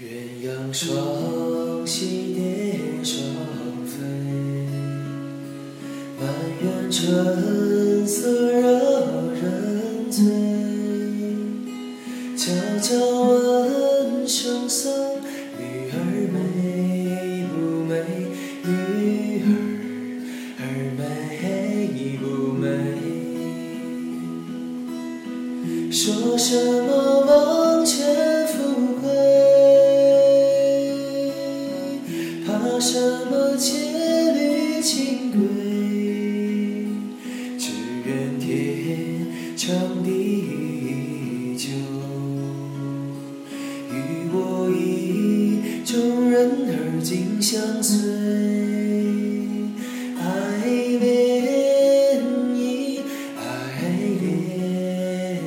鸳鸯双栖蝶双飞，满园春色惹人醉。悄悄问圣僧，女儿美不美？女儿儿美不美？说什么怕什么千里情归？只愿天长地久，与我意中人儿紧相随。爱恋伊，爱恋。